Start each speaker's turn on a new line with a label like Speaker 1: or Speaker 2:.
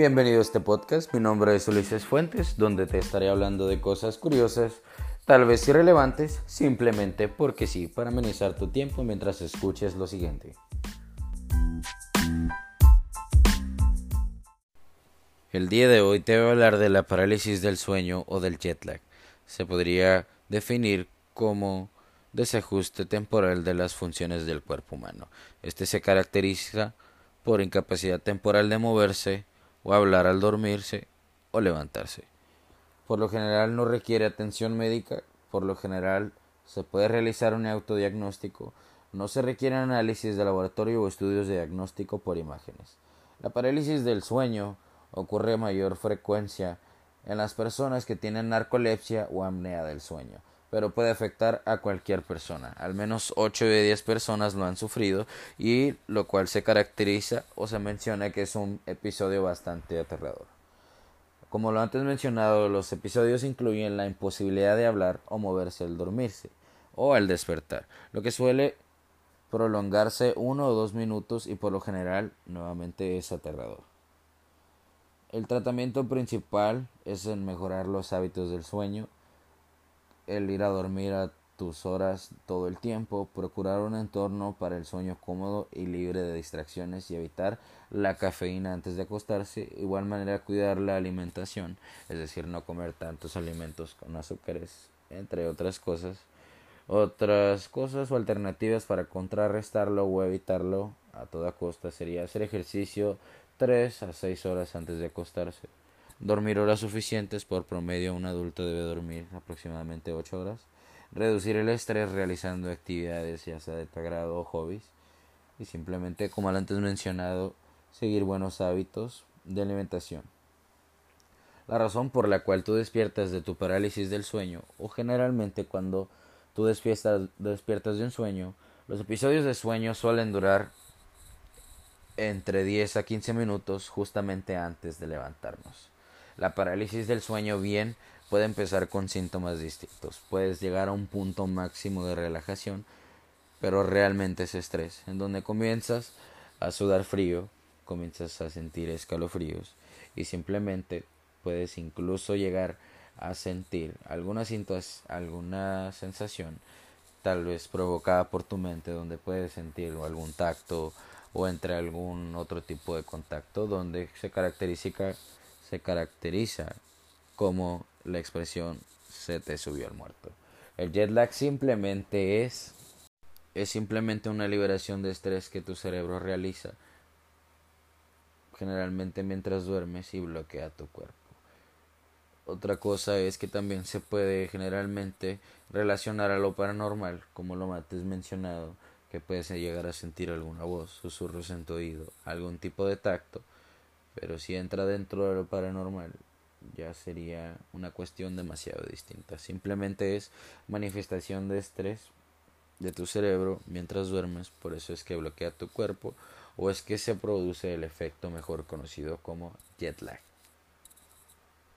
Speaker 1: Bienvenido a este podcast, mi nombre es Ulises Fuentes, donde te estaré hablando de cosas curiosas, tal vez irrelevantes, simplemente porque sí, para amenizar tu tiempo mientras escuches lo siguiente. El día de hoy te voy a hablar de la parálisis del sueño o del jet lag. Se podría definir como desajuste temporal de las funciones del cuerpo humano. Este se caracteriza por incapacidad temporal de moverse, o hablar al dormirse o levantarse. Por lo general no requiere atención médica, por lo general se puede realizar un autodiagnóstico, no se requiere análisis de laboratorio o estudios de diagnóstico por imágenes. La parálisis del sueño ocurre a mayor frecuencia en las personas que tienen narcolepsia o apnea del sueño, pero puede afectar a cualquier persona. Al menos 8 de 10 personas lo han sufrido y lo cual se caracteriza o se menciona que es un episodio bastante aterrador. Como lo antes mencionado, los episodios incluyen la imposibilidad de hablar o moverse al dormirse o al despertar, lo que suele prolongarse uno o dos minutos y por lo general nuevamente es aterrador. El tratamiento principal es en mejorar los hábitos del sueño, el ir a dormir a tus horas todo el tiempo, procurar un entorno para el sueño cómodo y libre de distracciones y evitar la cafeína antes de acostarse, igual manera cuidar la alimentación, es decir, no comer tantos alimentos con azúcares, entre otras cosas. Otras cosas o alternativas para contrarrestarlo o evitarlo a toda costa sería hacer ejercicio 3 a 6 horas antes de acostarse Dormir horas suficientes, por promedio un adulto debe dormir aproximadamente 8 horas. Reducir el estrés realizando actividades ya sea de tu agrado o hobbies. Y simplemente, como antes mencionado, seguir buenos hábitos de alimentación. La razón por la cual tú despiertas de tu parálisis del sueño, o generalmente cuando tú despiertas, despiertas de un sueño, los episodios de sueño suelen durar entre 10 a 15 minutos justamente antes de levantarnos. La parálisis del sueño bien puede empezar con síntomas distintos. Puedes llegar a un punto máximo de relajación, pero realmente es estrés, en donde comienzas a sudar frío, comienzas a sentir escalofríos y simplemente puedes incluso llegar a sentir alguna, alguna sensación tal vez provocada por tu mente donde puedes sentir algún tacto o entre algún otro tipo de contacto donde se caracteriza se caracteriza como la expresión se te subió al muerto. El jet lag simplemente es es simplemente una liberación de estrés que tu cerebro realiza generalmente mientras duermes y bloquea tu cuerpo. Otra cosa es que también se puede generalmente relacionar a lo paranormal, como lo antes mencionado, que puedes llegar a sentir alguna voz, susurros en tu oído, algún tipo de tacto, pero si entra dentro de lo paranormal, ya sería una cuestión demasiado distinta. Simplemente es manifestación de estrés de tu cerebro mientras duermes, por eso es que bloquea tu cuerpo o es que se produce el efecto mejor conocido como jet lag.